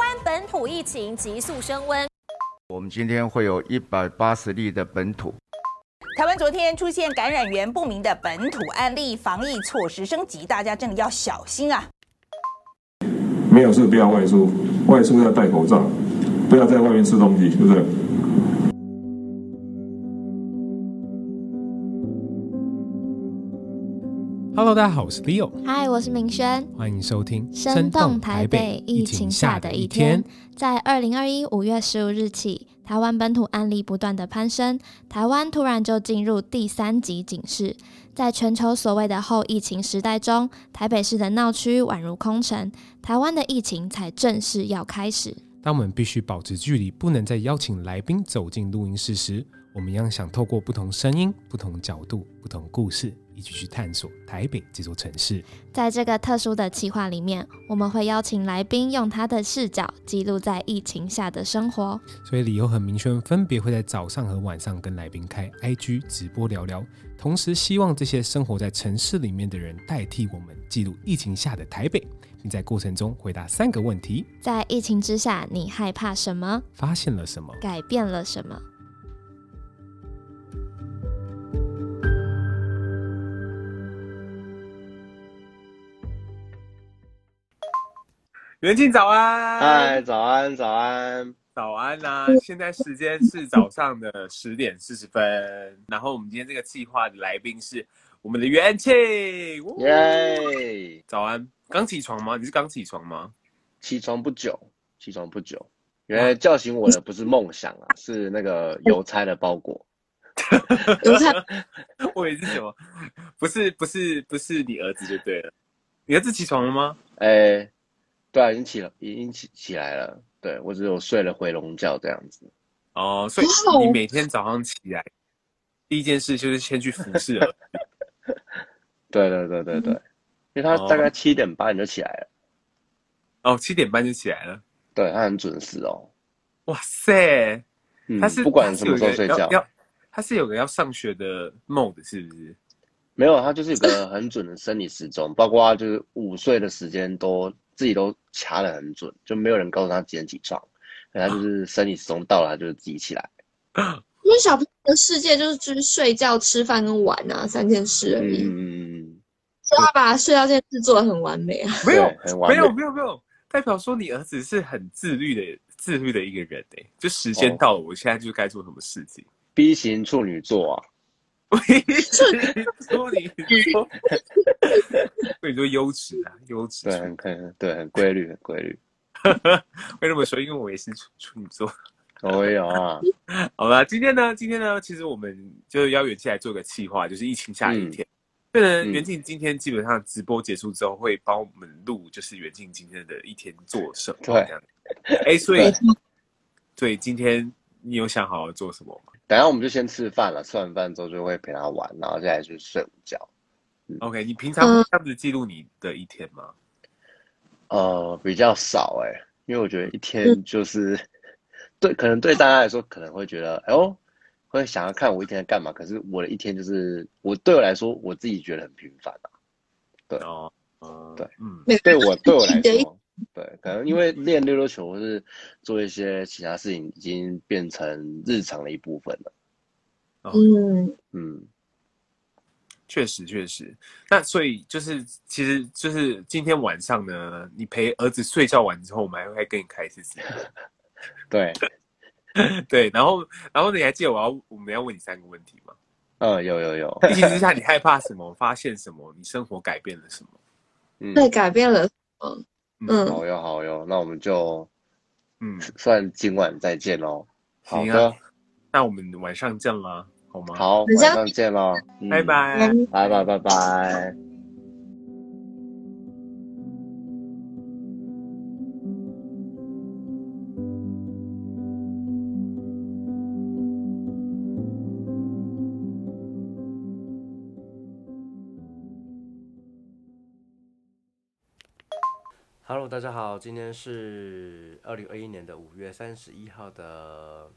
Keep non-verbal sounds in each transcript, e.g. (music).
湾本土疫情急速升温。我们今天会有一百八十例的本土。台湾昨天出现感染源不明的本土案例，防疫措施升级，大家真的要小心啊！没有事不要外出，外出要戴口罩，不要在外面吃东西，是不是？Hello，大家好，我是 Leo。Hi，我是明轩。欢迎收听《生动台北疫情下的一天》。在二零二一五月十五日起，台湾本土案例不断的攀升，台湾突然就进入第三级警示。在全球所谓的后疫情时代中，台北市的闹区宛如空城，台湾的疫情才正式要开始。当我们必须保持距离，不能再邀请来宾走进录音室时，我们一样想透过不同声音、不同角度、不同故事。一起去探索台北这座城市。在这个特殊的企划里面，我们会邀请来宾用他的视角记录在疫情下的生活。所以理由很明轩分别会在早上和晚上跟来宾开 IG 直播聊聊，同时希望这些生活在城市里面的人代替我们记录疫情下的台北，并在过程中回答三个问题：在疫情之下，你害怕什么？发现了什么？改变了什么？元庆早安，嗨，早安，早安，早安呐、啊！现在时间是早上的十点四十分，然后我们今天这个计划的来宾是我们的元庆，耶、早安，刚起床吗？你是刚起床吗？起床不久，起床不久。原来叫醒我的不是梦想啊，(laughs) 是那个邮差的包裹。邮差，我以为是什么？不是，不是，不是你儿子就对了。你儿子起床了吗？哎、欸。对啊，已经起了，已经起起来了。对，我只有睡了回笼觉这样子。哦，所以你每天早上起来第一件事就是先去服侍。对对对对对，因为他大概七点半就起来了。哦，七点半就起来了。对，他很准时哦。哇塞，他是、嗯、不管什么时候睡觉，要他是有个要上学的 mode 是不是？没有，他就是有个很准的生理时钟，包括就是午睡的时间都。自己都掐的很准，就没有人告诉他几点起床，他就是生理时钟到了，他就是自己起来。因为小朋友的世界就是就是睡觉、吃饭跟玩啊三件事而已。嗯，所以他把睡觉这件事做的很完美啊。没有，没有，没有，没有，代表说你儿子是很自律的、自律的一个人哎。就时间到了，我现在就该做什么事情。B 型处女座啊。我跟你说，你说，跟你说优质啊，优质，对，很可对，很规律，很规律。(laughs) 为什么说？因为我也是处处女座。我也有啊。(laughs) 好吧，今天呢，今天呢，其实我们就是邀元庆来做个企划，就是疫情下一天。所以呢，元静今天基本上直播结束之后，会帮我们录，就是元静今天的一天做什么这样。哎，所以，所以今天你有想好好做什么吗？等下我们就先吃饭了，吃完饭之后就会陪他玩，然后接下来就睡午觉。嗯、OK，你平常会这样子记录你的一天吗？呃，比较少哎、欸，因为我觉得一天就是、嗯、对，可能对大家来说可能会觉得，哎呦，会想要看我一天在干嘛。可是我的一天就是我对我来说，我自己觉得很平凡啊。对哦，嗯，对，嗯，对我对我来说。对，可能因为练溜溜球或是做一些其他事情，已经变成日常的一部分了。嗯嗯，确实确实。那所以就是，其实就是今天晚上呢，你陪儿子睡觉完之后，我们还会跟你开一次直播。(laughs) 对 (laughs) 对，然后然后你还记得我要我们要问你三个问题吗？嗯，有有有。疫情之下，你害怕什么？发现什么？你生活改变了什么？(laughs) 嗯，对，改变了什么？嗯，好哟好哟，那我们就，嗯，算今晚再见喽。好的，那我们晚上见啦，好吗？好，晚上见喽，拜拜，拜拜拜拜。大家好，今天是二零二一年的五月三十一号的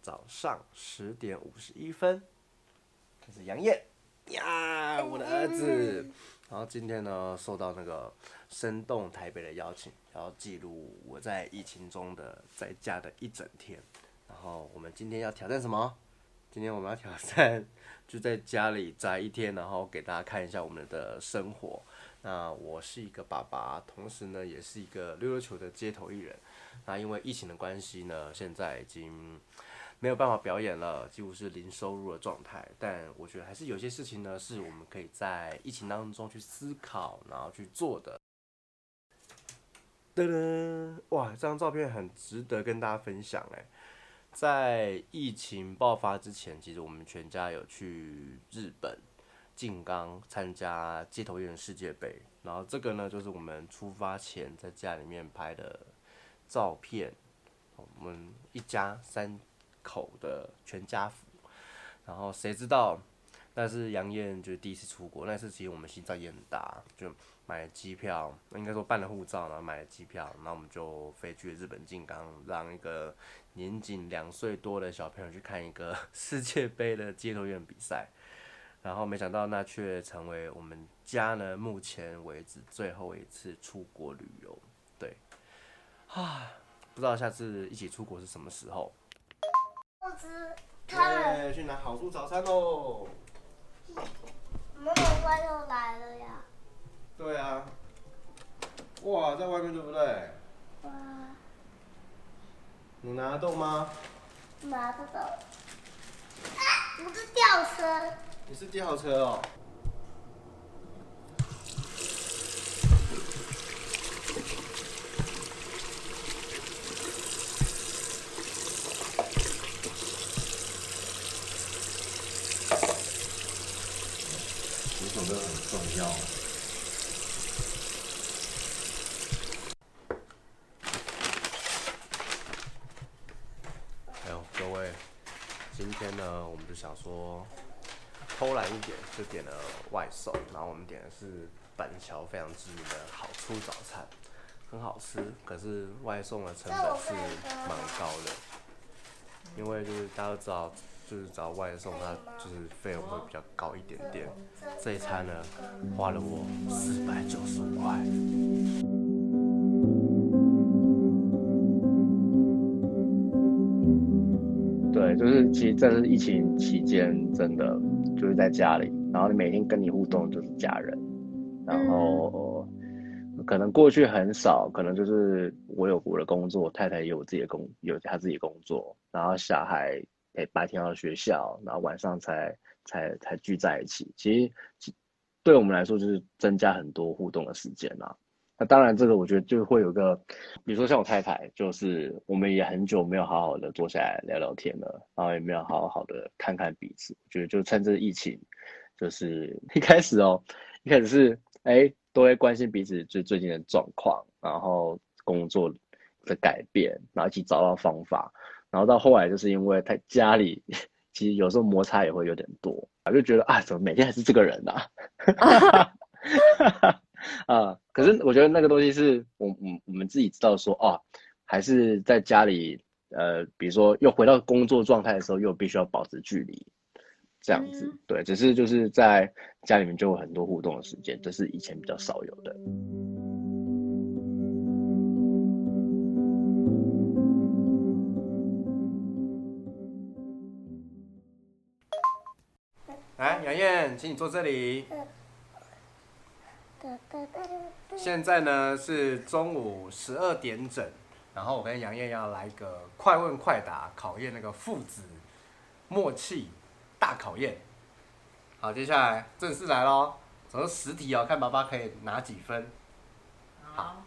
早上十点五十一分，这是杨砚呀，我的儿子。然后今天呢，受到那个生动台北的邀请，然后记录我在疫情中的在家的一整天。然后我们今天要挑战什么？今天我们要挑战就在家里宅一天，然后给大家看一下我们的生活。那我是一个爸爸，同时呢也是一个溜溜球的街头艺人。那因为疫情的关系呢，现在已经没有办法表演了，几乎是零收入的状态。但我觉得还是有些事情呢，是我们可以在疫情当中去思考，然后去做的。噔噔，哇，这张照片很值得跟大家分享哎。在疫情爆发之前，其实我们全家有去日本。静冈参加街头艺人世界杯，然后这个呢，就是我们出发前在家里面拍的照片，我们一家三口的全家福。然后谁知道，那是杨燕就第一次出国，那次其实我们心脏也很大，就买了机票，应该说办了护照，然后买了机票，然后我们就飞去日本静冈，让一个年仅两岁多的小朋友去看一个世界杯的街头艺人比赛。然后没想到，那却成为我们家呢目前为止最后一次出国旅游。对，啊，不知道下次一起出国是什么时候。兔子，他去拿好处早餐喽。妈妈怪兽来了呀。对啊。哇，在外面对不对？哇。你拿得动吗？拿得动。啊！我是吊车。你是吊车哦。洗手真的很重要。哎呦，各位，今天呢，我们就想说。偷懒一点，就点了外送，然后我们点的是板桥非常知名的好出早餐，很好吃，可是外送的成本是蛮高的，因为就是大家都知道，就是找外送它就是费用会比较高一点点，这一餐呢花了我四百九十五块。对，就是其实这是疫情期间真的。就是在家里，然后你每天跟你互动就是家人，然后可能过去很少，可能就是我有我的工作，太太也有自己的工，有她自己的工作，然后小孩诶白天到学校，然后晚上才才才聚在一起。其实对我们来说，就是增加很多互动的时间啦。那当然，这个我觉得就会有个，比如说像我太太，就是我们也很久没有好好的坐下来聊聊天了，然后也没有好好的看看彼此。我觉得就趁这疫情，就是一开始哦，一开始是哎都会关心彼此最最近的状况，然后工作的改变，然后一起找到方法，然后到后来就是因为他家里其实有时候摩擦也会有点多，我就觉得啊，怎么每天还是这个人啊？(laughs) (laughs) 啊，可是我觉得那个东西是我，我，我们自己知道说，哦、啊，还是在家里，呃，比如说又回到工作状态的时候，又必须要保持距离，这样子，对，只是就是在家里面就有很多互动的时间，这是以前比较少有的。来，杨燕，请你坐这里。现在呢是中午十二点整，然后我跟杨燕要来一个快问快答，考验那个父子默契大考验。好，接下来正式来喽，总共十题哦，看爸爸可以拿几分。好，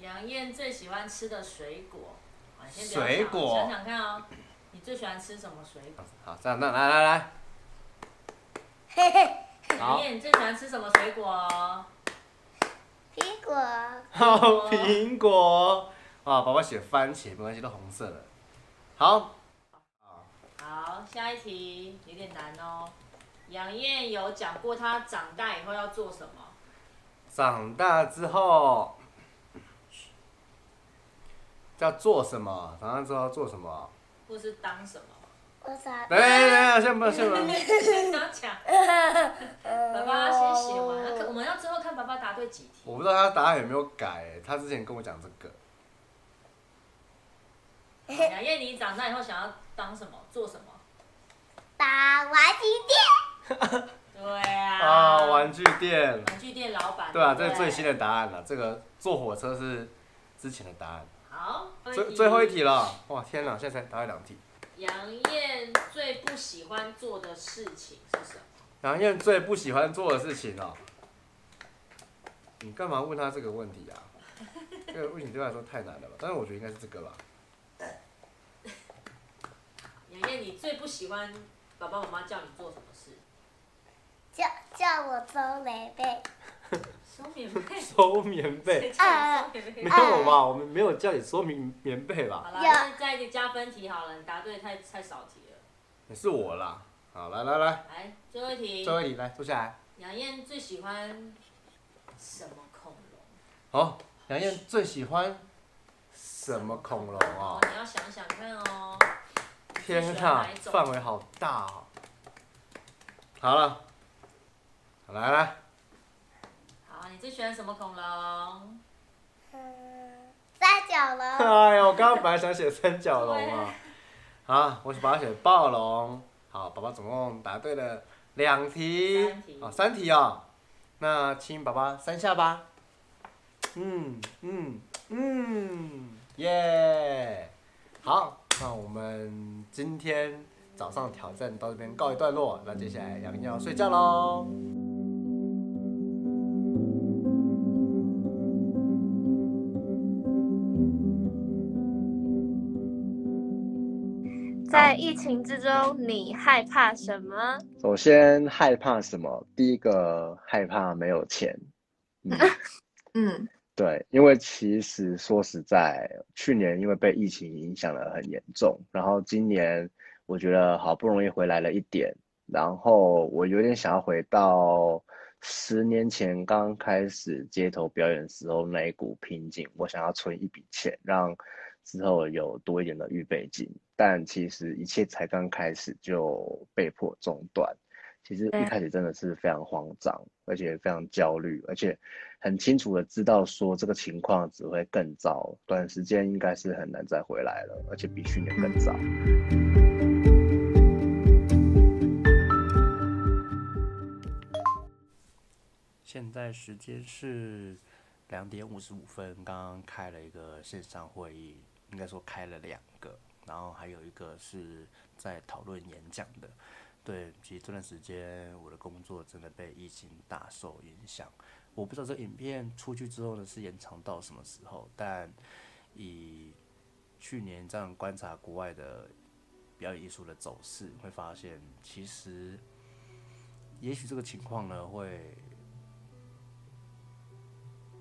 杨燕最喜欢吃的水果，水果，想想看哦，你最喜欢吃什么水果？好，这样，那来来来，嘿嘿，(laughs) 杨燕，你最喜欢吃什么水果？(laughs) 苹果，好苹果啊！宝宝写番茄，没关系，都红色的。好，好，下一题有点难哦。杨燕有讲过她长大以后要做什么？长大之后要做什么？长大之后要做什么？或是当什么？来来来，先不要先不要。先讲讲。爸爸先写完，那我们要最后看爸爸答对几题。我不知道他答案有没有改，他之前跟我讲这个。杨燕，你长大以后想要当什么？做什么？打玩具店。对啊。啊，玩具店。玩具店老板。对啊，这是最新的答案了。这个坐火车是之前的答案。好。最最后一题了，哇天哪，现在才答对两题。杨燕最不喜欢做的事情是什么？杨燕最不喜欢做的事情哦。你干嘛问他这个问题啊？这个问题对他来说太难了吧？但是我觉得应该是这个吧。(laughs) 杨燕，你最不喜欢爸爸妈妈叫你做什么事？叫叫我收棉被。收棉被。(laughs) 收棉被。啊。没有吧？我们没有叫你收棉棉被吧？好了，那再一个加分题好了，你答对太太少题了。也是我啦。好，来来来。来，最后一题。最后一题，来坐下来。杨燕最喜欢什么恐龙？好，杨燕最喜欢什么恐龙啊？你要想想看哦。天哪，范围好大哦！好了，来来。好，你最喜欢什么恐龙？嗯，三角龙。哎呦，我刚刚本来想写三角龙啊。好，我把它写暴龙。好，宝宝总共答对了两题。三题。哦，三题哦。那亲宝宝三下吧。嗯嗯嗯，耶！好。那我们今天早上挑战到这边告一段落，那接下来杨洋要睡觉喽。在疫情之中，你害怕什么？首先害怕什么？第一个害怕没有钱。嗯。(laughs) 嗯对，因为其实说实在，去年因为被疫情影响得很严重，然后今年我觉得好不容易回来了一点，然后我有点想要回到十年前刚开始街头表演时候那一股拼劲，我想要存一笔钱，让之后有多一点的预备金，但其实一切才刚开始就被迫中断。其实一开始真的是非常慌张，而且非常焦虑，而且很清楚的知道说这个情况只会更糟，短时间应该是很难再回来了，而且比去年更糟。现在时间是两点五十五分，刚刚开了一个线上会议，应该说开了两个，然后还有一个是在讨论演讲的。对，其实这段时间我的工作真的被疫情大受影响。我不知道这影片出去之后呢，是延长到什么时候，但以去年这样观察国外的表演艺术的走势，会发现其实也许这个情况呢会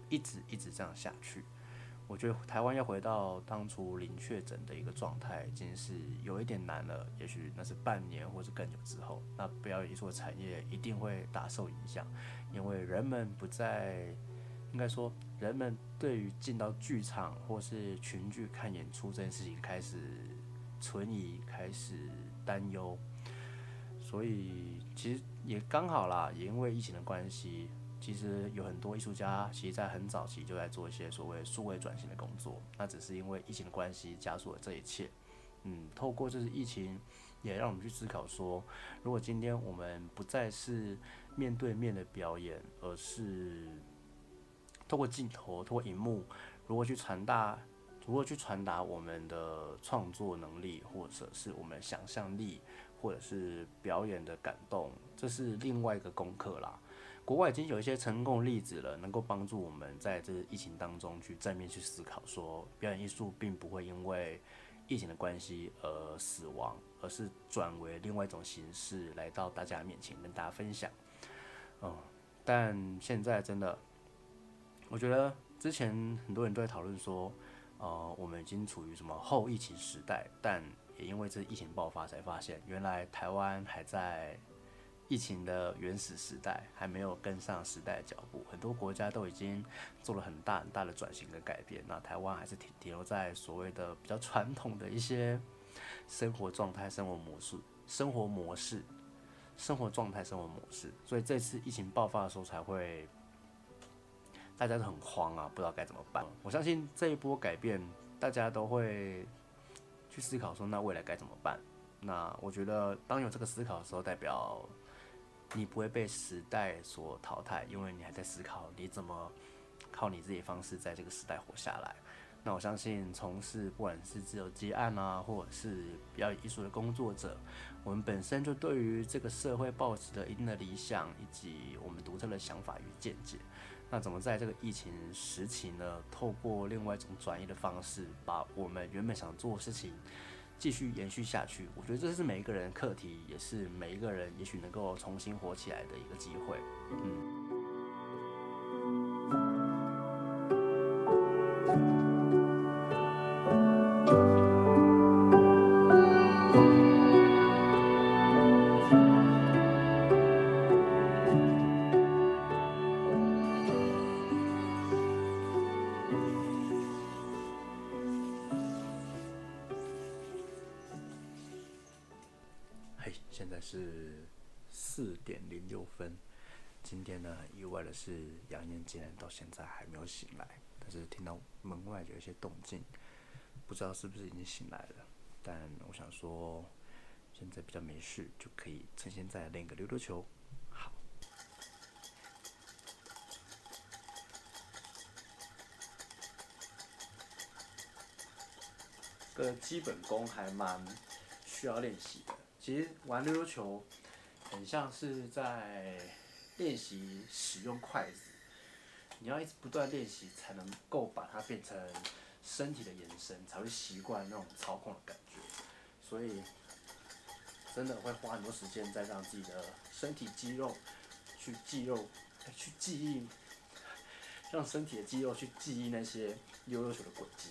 一直一直这样下去。我觉得台湾要回到当初零确诊的一个状态，已经是有一点难了。也许那是半年或是更久之后，那不要一说产业一定会大受影响，因为人们不再，应该说，人们对于进到剧场或是群聚看演出这件事情开始存疑，开始担忧。所以其实也刚好啦，也因为疫情的关系。其实有很多艺术家，其实在很早期就在做一些所谓数位转型的工作。那只是因为疫情的关系，加速了这一切。嗯，透过这次疫情，也让我们去思考说，如果今天我们不再是面对面的表演，而是透过镜头、透过荧幕，如何去传达，如何去传达我们的创作能力，或者是我们想象力，或者是表演的感动，这是另外一个功课啦。国外已经有一些成功例子了，能够帮助我们在这疫情当中去正面去思考，说表演艺术并不会因为疫情的关系而死亡，而是转为另外一种形式来到大家面前跟大家分享。嗯，但现在真的，我觉得之前很多人都在讨论说，呃，我们已经处于什么后疫情时代，但也因为这疫情爆发才发现，原来台湾还在。疫情的原始时代还没有跟上时代的脚步，很多国家都已经做了很大很大的转型跟改变，那台湾还是停停留在所谓的比较传统的一些生活状态、生活模式、生活模式、生活状态、生活模式。所以这次疫情爆发的时候，才会大家都很慌啊，不知道该怎么办。我相信这一波改变，大家都会去思考说，那未来该怎么办？那我觉得，当有这个思考的时候，代表你不会被时代所淘汰，因为你还在思考你怎么靠你自己方式在这个时代活下来。那我相信，从事不管是自由接案啊，或者是比较艺术的工作者，我们本身就对于这个社会抱持的一定的理想，以及我们独特的想法与见解。那怎么在这个疫情时期呢？透过另外一种转移的方式，把我们原本想做的事情继续延续下去？我觉得这是每一个人的课题，也是每一个人也许能够重新活起来的一个机会。嗯。现在是四点零六分。今天呢，意外的是，杨燕竟然到现在还没有醒来。但是听到门外有一些动静，不知道是不是已经醒来了。但我想说，现在比较没事，就可以趁现在练个溜溜球。好，这个基本功还蛮需要练习的。其实玩溜溜球，很像是在练习使用筷子。你要一直不断练习，才能够把它变成身体的延伸，才会习惯那种操控的感觉。所以，真的会花很多时间在让自己的身体肌肉去肌肉，去记忆，让身体的肌肉去记忆那些溜溜球的轨迹。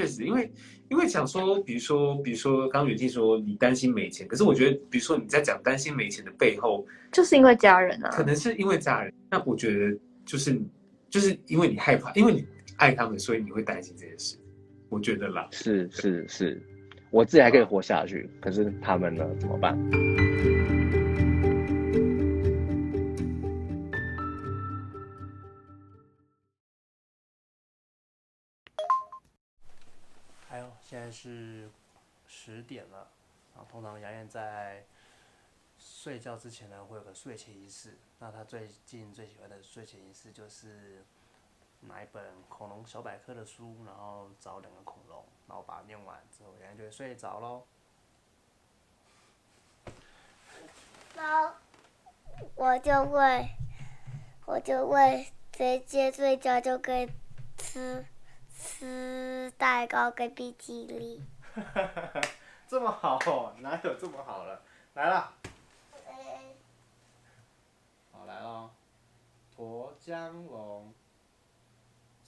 确实，因为因为想说，比如说，比如说，刚刚远近说你担心没钱，可是我觉得，比如说你在讲担心没钱的背后，就是因为家人啊，可能是因为家人。那我觉得就是就是因为你害怕，因为你爱他们，所以你会担心这件事。我觉得啦，是是是，我自己还可以活下去，可是他们呢，怎么办？现在是十点了，然后通常杨燕在睡觉之前呢，会有个睡前仪式。那他最近最喜欢的睡前仪式就是拿一本恐龙小百科的书，然后找两个恐龙，然后把它念完之后，杨燕就会睡着喽。然后我就会，我就会直接睡觉就可以吃。吃蛋糕跟冰淇淋，(laughs) 这么好哦？哪有这么好了？来了，好来了，沱江龙。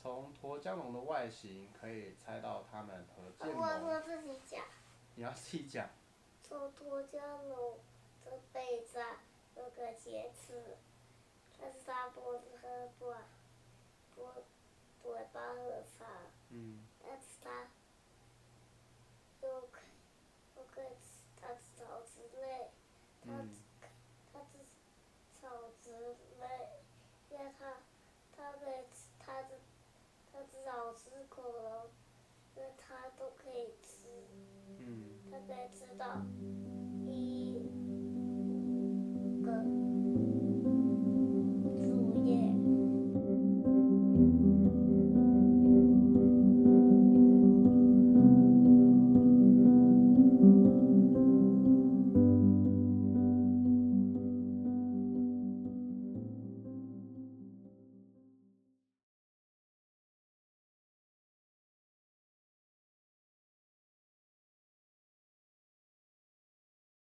从沱江龙的外形可以猜到它们和剑龙。自己讲。你要自己讲。从沱江龙的背上有个尖刺，但是它脖子很短，脖嘴巴很长。嗯，但是它又可又可以吃它的草之类，它它是草之类，因为它它可以吃它的它是草食恐龙，因为它都可以吃，它可以吃到